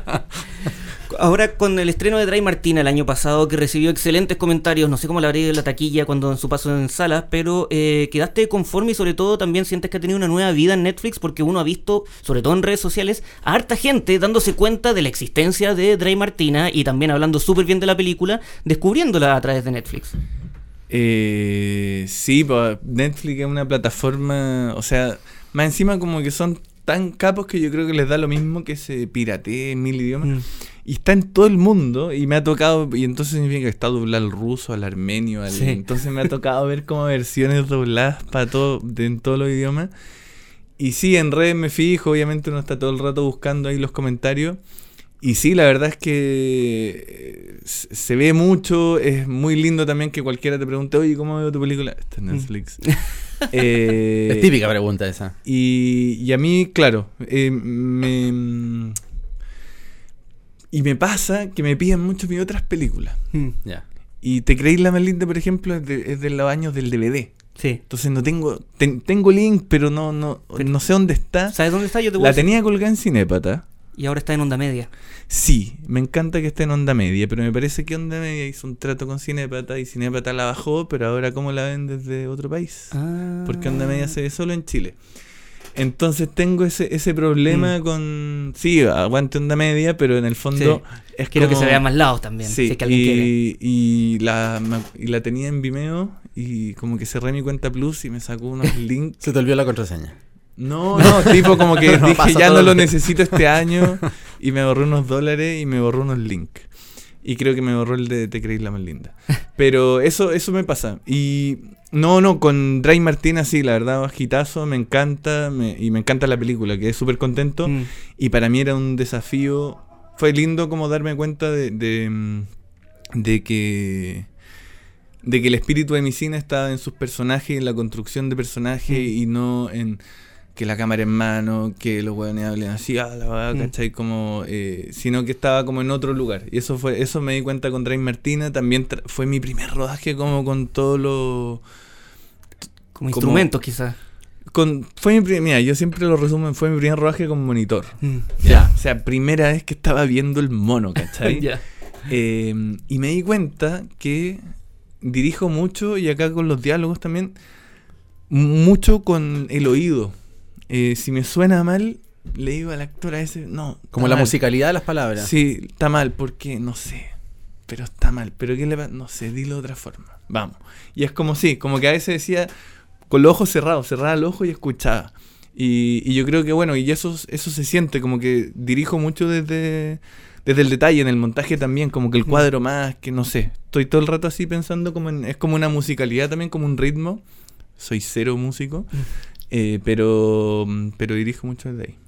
Ahora con el estreno de Dry Martina el año pasado, que recibió excelentes comentarios, no sé cómo le habría ido en la taquilla cuando en su paso en salas, pero eh, quedaste conforme y sobre todo también sientes que ha tenido una nueva vida en Netflix porque uno ha visto, sobre todo en redes sociales, a harta gente dándose cuenta de la existencia de Dry Martina y también hablando súper bien de la película, descubriéndola a través de Netflix. Eh, sí, pues, Netflix es una plataforma, o sea, más encima como que son tan capos que yo creo que les da lo mismo que se piratee en mil idiomas. Mm. Y está en todo el mundo y me ha tocado, y entonces significa que está doblado al ruso, al armenio, al, Sí. entonces me ha tocado ver como versiones dobladas para todo, de, en todos los idiomas. Y sí, en redes me fijo, obviamente uno está todo el rato buscando ahí los comentarios. Y sí, la verdad es que eh, se ve mucho, es muy lindo también que cualquiera te pregunte, oye, ¿cómo veo tu película? Está en Netflix. Eh, es típica pregunta esa. y, y a mí, claro, eh, me... Y me pasa que me piden mucho mis otras películas. Mm, Ya. Y Te creéis la más linda, por ejemplo, es de, es de los años del DVD. Sí. Entonces no tengo... ten- tengo link, pero no, no, no sé dónde está. ¿Sabes dónde está? Yo te voy a La tenía colgada en Cinépata. Y ahora está en onda media. Sí, me encanta que esté en Onda Media, pero me parece que Onda Media hizo un trato con Cinépata y Cinépata la bajó, pero ahora ¿cómo la ven desde otro país? Ah. Porque Onda Media se ve solo en Chile. Entonces tengo ese, ese problema Mm. con... Sí, aguante Onda Media, pero en el fondo es Quiero que se vea más lados también. Sí, si es que alguien quiere. y, y la, y la tenía en Vimeo y como que cerré mi cuenta Plus y me sacó unos links. Se te olvidó la contraseña. No, no, tipo como que No, dije ya no lo día". necesito este año y me borró unos dólares y me borró unos links. Y creo que me borró el de Te creéis la más linda. Pero eso, eso me pasa. Y no, no, con Dray Martina sí, la verdad, bajitazo, me encanta me- y me encanta la película, quedé súper contento. Mm. Y para mí era un desafío. Fue lindo como darme cuenta de, de, de que. De que el espíritu de mi cine estaba en sus personajes, en la construcción de personajes Mm. y no en que la cámara en mano, que los hueones hablen así, ah, la verdad, Mm. ¿cachai? Como, eh, sino que estaba como en otro lugar. Y eso fue eso me di cuenta con Drake Martina. También tra- fue mi primer rodaje como con todo lo... Como como- instrumentos, quizás. Con, fue mi pri- mira, yo siempre lo resumo, fue mi primer rodaje con monitor. Mm. Ya. O sea, primera vez que estaba viendo el mono, ¿cachai? Eh, y me di cuenta que dirijo mucho, y acá con los diálogos también, mucho con el oído. Eh, si me suena mal, le digo al actor a ese, no. Como la mal". musicalidad de las palabras. Sí, está mal, porque no sé. Pero está mal. ¿Pero qué le pasa? No sé, dilo de otra forma. Vamos. Y es como sí, como que a veces decía con los ojos cerrados, cerraba el ojo y escuchaba. Y, y yo creo que bueno, y eso, eso se siente, como que dirijo mucho desde, desde el detalle, en el montaje también, como que el cuadro más, que no sé. Estoy todo el rato así pensando como en, es como una musicalidad también, como un ritmo. Soy cero músico, eh, pero, pero dirijo mucho desde ahí.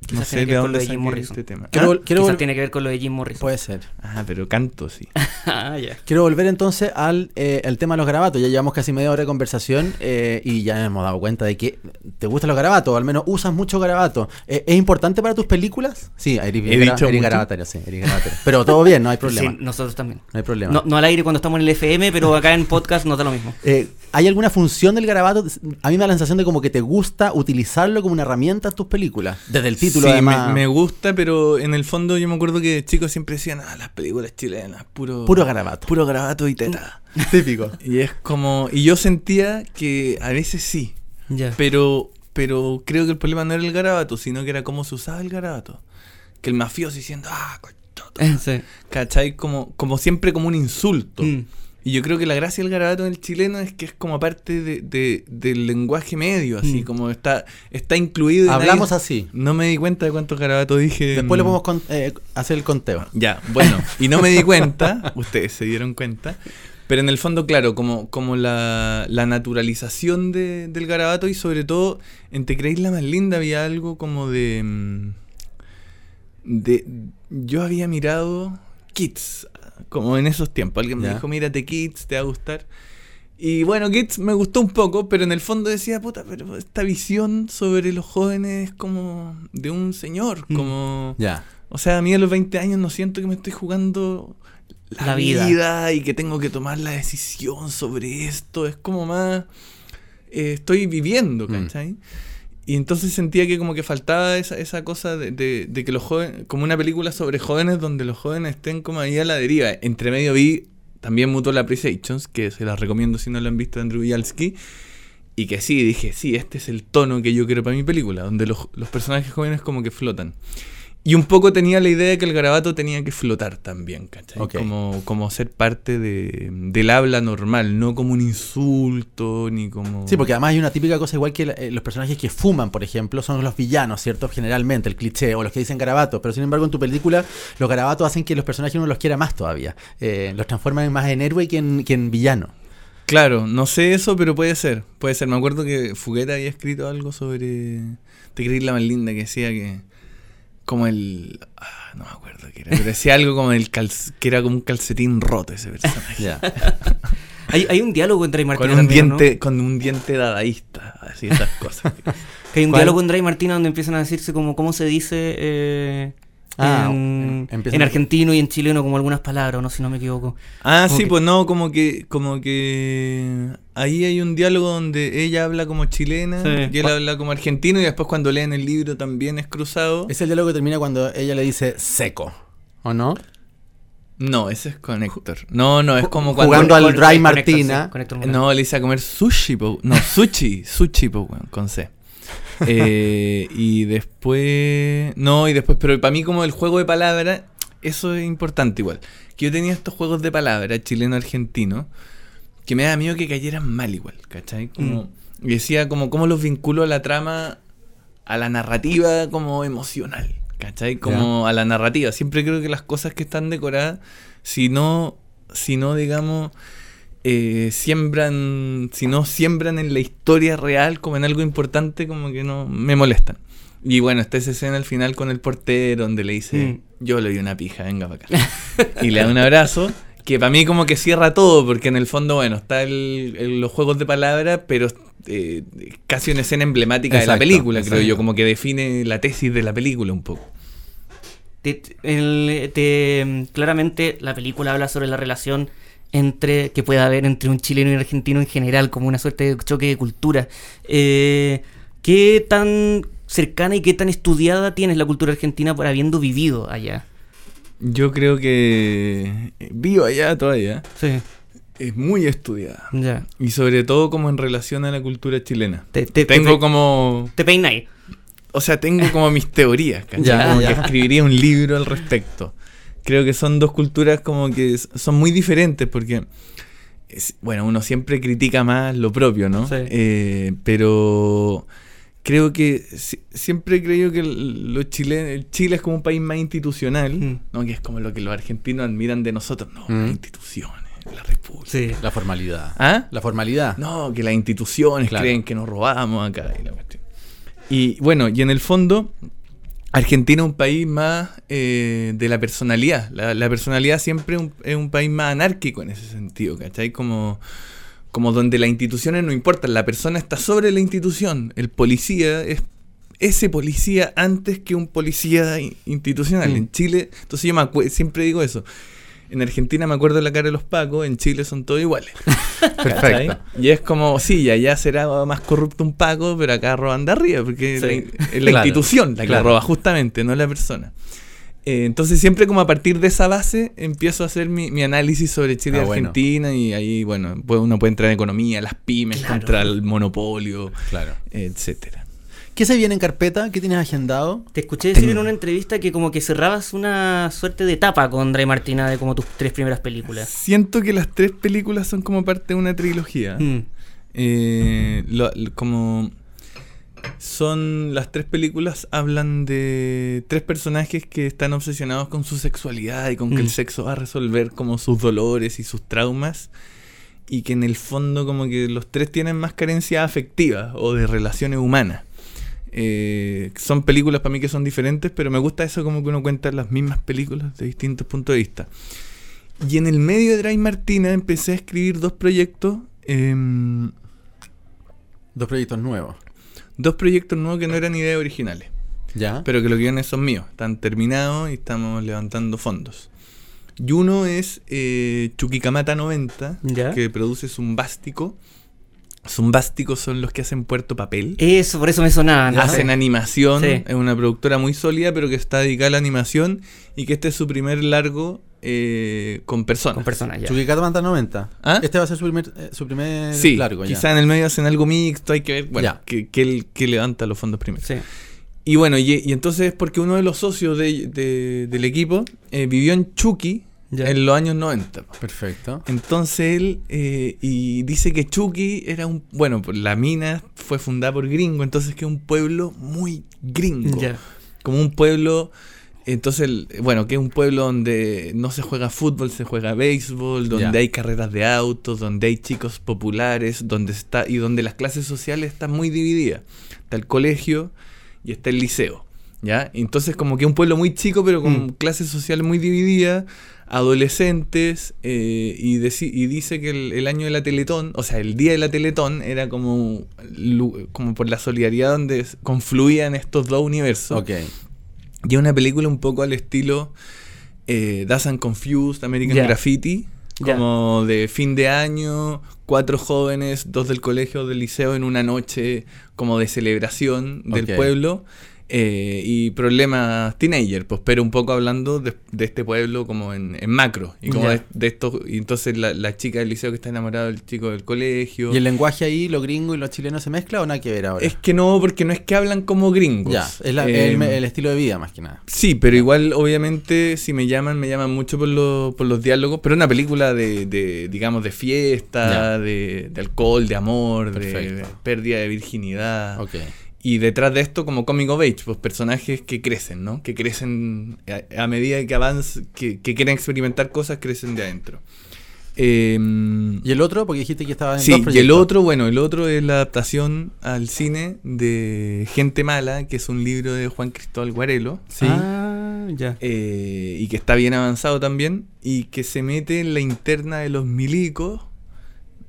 No Quizás sé tiene que de ver con dónde lo de Jim saqué Morrison. este tema. Quiero, ¿Ah? quiero Quizás tiene que ver con lo de Jim Morrison. Puede ser. Ah, pero canto, sí. ah, ya. Quiero volver entonces al eh, el tema de los garabatos. Ya llevamos casi media hora de conversación eh, y ya hemos dado cuenta de que te gustan los garabatos, o al menos usas mucho garabato. Eh, ¿Es importante para tus películas? Sí, eres, He dicho garabatero, sí, garabatero. Pero todo bien, no hay problema. Sí, nosotros también. No hay problema. No, no al aire cuando estamos en el FM, pero acá en podcast nos da lo mismo. Eh, ¿Hay alguna función del garabato? A mí me da la sensación de como que te gusta utilizarlo como una herramienta en tus películas. Desde el título, sí, además. Me, me gusta, pero en el fondo yo me acuerdo que chicos siempre decían, ah, las películas chilenas, puro, Puro garabato. puro garabato y teta. Típico. y es como, y yo sentía que a veces sí, Ya. pero, pero creo que el problema no era el garabato, sino que era cómo se usaba el garabato. Que el mafioso diciendo, ah, cochoto. sí. ¿Cachai? Como, como siempre como un insulto. Mm. Y yo creo que la gracia del garabato en el chileno es que es como parte de, de- del lenguaje medio, así Mm. como está, está incluido. Hablamos nadie- así. No me di cuenta de cuántos garabatos dije. Después le podemos con- eh, hacer el conteo. Ya, bueno, y no me di cuenta, ustedes se dieron cuenta, pero en el fondo, claro, como, como la, la naturalización de- del garabato y sobre todo, en Te creéis la más linda había algo como de... mm, de yo había mirado Kids, como en esos tiempos. Alguien me Ya. dijo, mírate Kids, te va a gustar. Y bueno, Kids me gustó un poco, pero en el fondo decía, puta, pero esta visión sobre los jóvenes es como de un señor, Mm. como... Ya. O sea, a mí a los 20 años no siento que me estoy jugando la, La vida. vida. y que tengo que tomar la decisión sobre esto. Es como más... eh, estoy viviendo, Mm. Y entonces sentía que como que faltaba esa, esa cosa de, de- que los jóvenes... Como una película sobre jóvenes donde los jóvenes estén como ahí a la deriva. Entre medio vi también Mutual Appreciations, que se las recomiendo si no lo han visto Andrew Bialski. Y que sí, dije, sí, este es el tono que yo quiero para mi película, donde los, los personajes jóvenes como que flotan. Y un poco tenía la idea de que el garabato tenía que flotar también, ¿cachai? Como, como ser parte de, del habla normal, no como un insulto, ni como... Sí, porque además hay una típica cosa igual que eh, los personajes que fuman, por ejemplo, son los villanos, ¿cierto? Generalmente, el cliché, o los que dicen garabatos, pero sin embargo en tu película los garabatos hacen que los personajes uno los quiera más todavía. Eh, los transforman más en héroe que en, que en villano. Claro, no sé eso, pero puede ser. Puede ser. Me acuerdo que Fugueta había escrito algo sobre... Te creí la más linda, que decía que... Como el... ah, no me acuerdo. qué era. Pero decía algo como el calc- que era como un calcetín roto ese personaje. Hay, hay un diálogo entre Con Martina un también, ¿no? diente, con un diente dadaísta, así esas cosas. Que hay un ¿Cuál? diálogo entre Martina donde empiezan a decirse como cómo se dice eh, Ah, en, argentino y en chileno como algunas palabras, no si no me equivoco. Ah, Como sí, que- pues no, como que, como que ahí hay un diálogo donde ella habla como chilena Sí. y él habla como argentino y después cuando leen el libro también es cruzado. Es el diálogo que termina cuando ella le dice seco. ¿O no? No, ese es con Héctor. No, no, es como cuando... Jugando al Dry con Héctor, Martina. sí, con Héctor Morales. No, le hice a comer sushi, po. no, sushi, sushi, po, con C. Eh, y después, no, y después, pero para mí como el juego de palabras, eso es importante igual. Que yo tenía estos juegos de palabras, chileno-argentino, que me da miedo que cayeran mal igual, ¿cachai? Como, y decía como cómo los vinculo a la trama, a la narrativa como emocional, ¿cachai? Como a la narrativa. Siempre creo que las cosas que están decoradas, si no, si no digamos, eh, siembran, si no siembran en la historia real como en algo importante, como que no me molestan. Y bueno, está esa escena al final con el portero donde le dice, yo le doy una pija, venga para acá. y le da un abrazo, que para mí como que cierra todo, porque en el fondo, bueno, está el, el- los juegos de palabras, pero eh, casi una escena emblemática de la Exacto, película, creo yo, como que define la tesis de la película un poco. Te- el- te- claramente la película habla sobre la relación entre que puede haber entre un chileno y un argentino en general, como una suerte de choque de cultura. Eh, ¿Qué tan cercana y qué tan estudiada tienes la cultura argentina por habiendo vivido allá? Yo creo que vivo allá todavía, Sí, es muy estudiada. ya. Y sobre todo como en relación a la cultura chilena. Te, te- Tengo te- como... te peináis. O sea, tengo como mis teorías, ¿cachai? Ya, como ya. que escribiría un libro al respecto. Creo que son dos culturas como que son muy diferentes porque, es- bueno, uno siempre critica más lo propio, ¿no? Sí. Eh, pero creo que si- siempre he creído que los chilenos, Chile es como un país más institucional, Mm. ¿no? Que es como lo que los argentinos admiran de nosotros. No, Mm. las instituciones, la república. Sí. La formalidad. ¿Ah? La formalidad. No, que las instituciones Claro. creen que nos robamos acá. Y, la cuestión. Y, bueno, y en el fondo, Argentina es un país más eh, de la personalidad. La, la personalidad siempre es un, es un país más anárquico en ese sentido, ¿cachai? Como, como donde las instituciones no importan, la persona está sobre la institución. El policía es ese policía antes que un policía institucional. Mm. En Chile, entonces yo me siempre digo eso. En Argentina me acuerdo la cara de los pacos, en Chile son todos iguales. Perfecto. Y es como, sí, y allá será más corrupto un Paco, pero acá roban de arriba, porque Sí. la- es la Claro, institución la que claro. roba, justamente, no la persona. Eh, entonces siempre como a partir de esa base empiezo a hacer mi, mi análisis sobre Chile y Ah, bueno. Argentina y ahí, bueno, pues uno puede entrar en economía, las pymes, Claro. contra el monopolio, etcétera. ¿Qué se viene en carpeta? ¿Qué tienes agendado? Te escuché decir Tengo- en una entrevista que como que cerrabas una suerte de etapa con Dray Martina de como tus tres primeras películas. Siento que las tres películas son como parte de una trilogía. Mm. Eh, lo- lo- como son las tres películas hablan de tres personajes que están obsesionados con su sexualidad y con que Mm. el sexo va a resolver como sus dolores y sus traumas y que en el fondo como que los tres tienen más carencias afectivas o de relaciones humanas. Eh, son películas para mí que son diferentes, pero me gusta eso como que uno cuenta las mismas películas de distintos puntos de vista. Y en el medio de Dry Martina empecé a escribir dos proyectos. em, Dos proyectos nuevos. dos proyectos nuevos que no eran ideas originales, ¿Ya? pero que los guiones son míos, están terminados y estamos levantando fondos. Y uno es eh, Chuquicamata 90, ¿Ya? que produce Zumbástico. Zumbásticos son los que hacen Puerto Papel. Eso, por eso me sonaba. ¿no? Hacen animación, Sí. es una productora muy sólida, pero que está dedicada a la animación y que este es su primer largo eh, con personas. Con personas, ya. Manta 90. ¿Ah? Este va a ser su primer, eh, su primer Sí, largo ya. quizá en el medio hacen algo mixto, hay que ver, bueno, que, que, el- que levanta los fondos primero. Sí. Y bueno, y, y entonces porque uno de los socios de- de- del equipo eh, vivió en Chucky Ya. en los años 90. po. Perfecto. Entonces él, eh, y dice que Chucky era un, bueno, pues la mina fue fundada por gringo, entonces que es un pueblo muy gringo. Ya. Como un pueblo, entonces, bueno, que es un pueblo donde no se juega fútbol, se juega béisbol, donde hay carreras de autos, donde hay chicos populares, donde está, y donde las clases sociales están muy divididas. Está el colegio y está el liceo. ¿Ya? Entonces como que un pueblo muy chico, pero con Mm. clase social muy dividida, adolescentes, eh, y, dice que el, el año de la Teletón, o sea, el día de la Teletón era como, como por la solidaridad donde confluían estos dos universos. Ok. Y una película un poco al estilo eh, Das and Confused, American. Graffiti, como de fin de año, cuatro jóvenes, dos del colegio, del liceo, en una noche como de celebración del pueblo. Eh, y problemas teenager, pues, pero un poco hablando de, de este pueblo como en, en macro. Y como de, de esto, y entonces la, la chica del liceo que está enamorada del chico del colegio. ¿Y el lenguaje ahí, lo gringo y lo chileno se mezcla o nada que ver ahora? Es que no, porque no es que hablan como gringos. ya, es la- Eh, el, el estilo de vida más que nada. Sí, pero igual, obviamente, si me llaman, me llaman mucho por, lo- por los diálogos. Pero una película de, de, digamos, de fiesta, de, de alcohol, de amor, de pérdida de virginidad. Ok. Y detrás de esto, como comic of age, pues personajes que crecen, ¿no? Que crecen a, a medida que avanzan, que, que quieren experimentar cosas, crecen de adentro. Em, ¿Y el otro? Porque dijiste que estaba en Sí, dos y el otro, bueno, el otro es la adaptación al cine de Gente Mala, que es un libro de Juan Cristóbal Guarelo. Sí. Ah, ya. eh, y que está bien avanzado también, y que se mete en la interna de los milicos,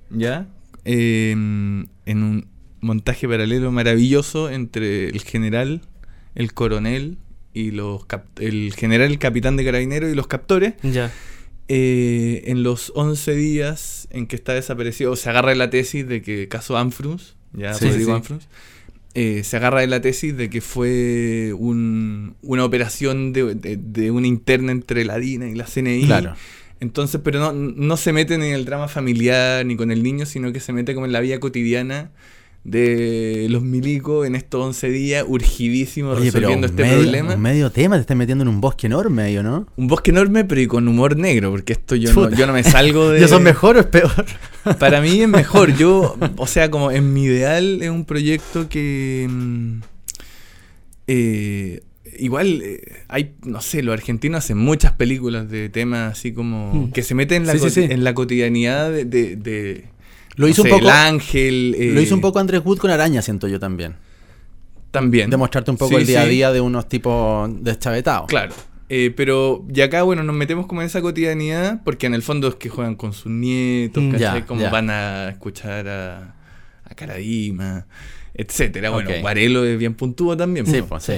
¿ya? Eh, en un montaje paralelo maravilloso entre el general, el coronel y los el general, el capitán de carabineros y los captores. Ya. eh, en los 11 días en que está desaparecido, se agarra de la tesis de que caso Anfrus, ya Sí, sí, eh, se agarra de la tesis de que fue un- una operación de, de- de una interna entre la DINA y la CNI. Claro. Entonces, pero no, no se mete ni en el drama familiar ni con el niño, sino que se mete como en la vida cotidiana de los milicos en estos 11 días, urgidísimos Oye, resolviendo este medio, problema. un medio tema, te estás metiendo en un bosque enorme ¿o no? Un bosque enorme, pero y con humor negro, porque esto yo, no, yo no me salgo de... ¿Ya son mejor o es peor? Para mí es mejor. Yo, o sea, como en mi ideal es un proyecto que. mm, eh, igual eh, hay, no sé, los argentinos hacen muchas películas de temas así como. Mm. que se meten en la, Sí, sí, coti- sí. En la cotidianidad de. de- de, Lo no hizo sé, un poco. El ángel. eh, Lo hizo un poco Andrés Wood con Araña, siento yo también. También. Demostrarte un poco Sí, el día a día de unos tipos deschavetados. Claro. Eh, pero y acá, bueno, nos metemos como en esa cotidianidad, porque en el fondo es que juegan con sus nietos, Mm, ¿cachai? como van a escuchar a, a Caradima, etcétera. Bueno, Ok. Varelo es bien puntúo también. Sí, pues sí.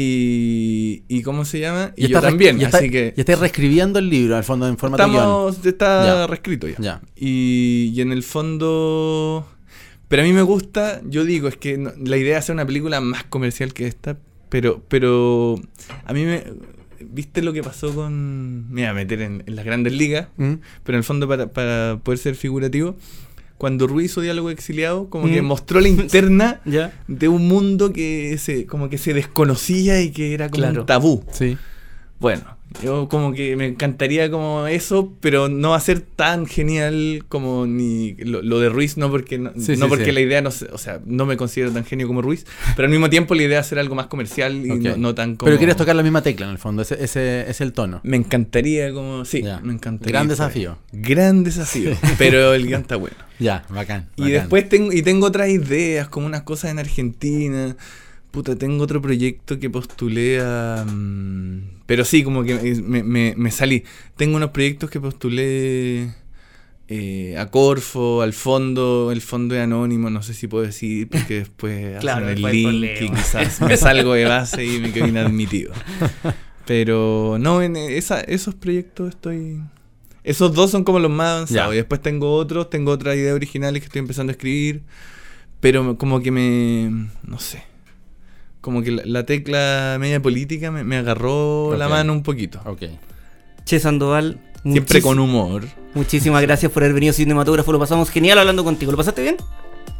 Y, y ¿cómo se llama? Y, yo también, y está- así que Y estás reescribiendo el libro, al fondo, en guion. estamos, está Ya. reescrito ya. Ya. Y, y en el fondo... Pero a mí me gusta, yo digo, es que no- la idea es hacer una película más comercial que esta, pero, pero a mí me... ¿Viste lo que pasó con... Me voy a meter en, en las grandes ligas, ¿Mm? pero en el fondo para, para poder ser figurativo, cuando Ruiz hizo Diálogo Exiliado, como que Mm. mostró la interna de un mundo que se, como que se desconocía y que era como Claro. un tabú. Sí. Bueno, yo como que me encantaría como eso, pero no va a ser tan genial como ni lo, lo de Ruiz, no porque no, Sí, no sí, porque sí. la idea no se- o sea, no me considero tan genio como Ruiz, pero al mismo tiempo la idea es hacer algo más comercial y no, no tan como Pero quieres tocar la misma tecla en el fondo, ese, ese es el tono. me encantaría como sí, me encantaría. Gran desafío. Gran desafío, pero el guion está bueno. Ya, bacán. Y bacán. después tengo, y tengo otras ideas, como unas cosas en Argentina. Puta, tengo otro proyecto que postulé a... mm, pero sí, como que me, me- me salí. Tengo unos proyectos que postulé eh, a Corfo, al fondo. El fondo es anónimo, no sé si puedo decir, porque después Claro, hacen el link y quizás me salgo de base y me quedo inadmitido. Pero no, en esa, esos proyectos estoy... Esos dos son como los más avanzados. Y después tengo otros, tengo otras ideas originales que estoy empezando a escribir. Pero como que me. No sé. Como que la, la tecla media política me, me agarró la mano un poquito. Ok. Che Sandoval. Siempre con humor. Muchísimas gracias por haber venido cinematógrafo. Lo pasamos genial hablando contigo. ¿Lo pasaste bien?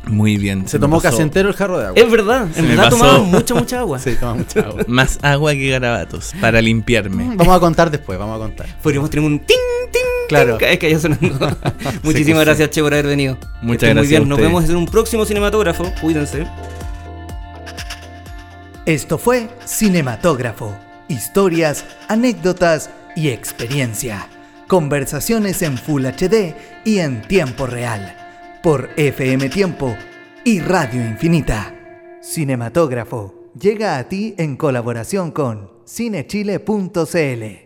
Muy bien. Se tomó casi entero el jarro de agua. Es verdad. Se En verdad tomamos mucha, mucha agua. Sí, toma mucha agua. Más agua que garabatos para limpiarme. Vamos a contar después, vamos a contar. Podríamos tener un ting, ting, Claro. Es que haya sonando. Muchísimas sí. gracias, Che, por haber venido. Muchas estén Muy gracias bien. a Nos vemos en un próximo cinematógrafo. Cuídense. Esto fue Cinematógrafo. Historias, anécdotas y experiencia. Conversaciones en Full HD y en tiempo real. Por FM Tiempo y Radio Infinita. Cinematógrafo. llega a ti en colaboración con cinechile.cl.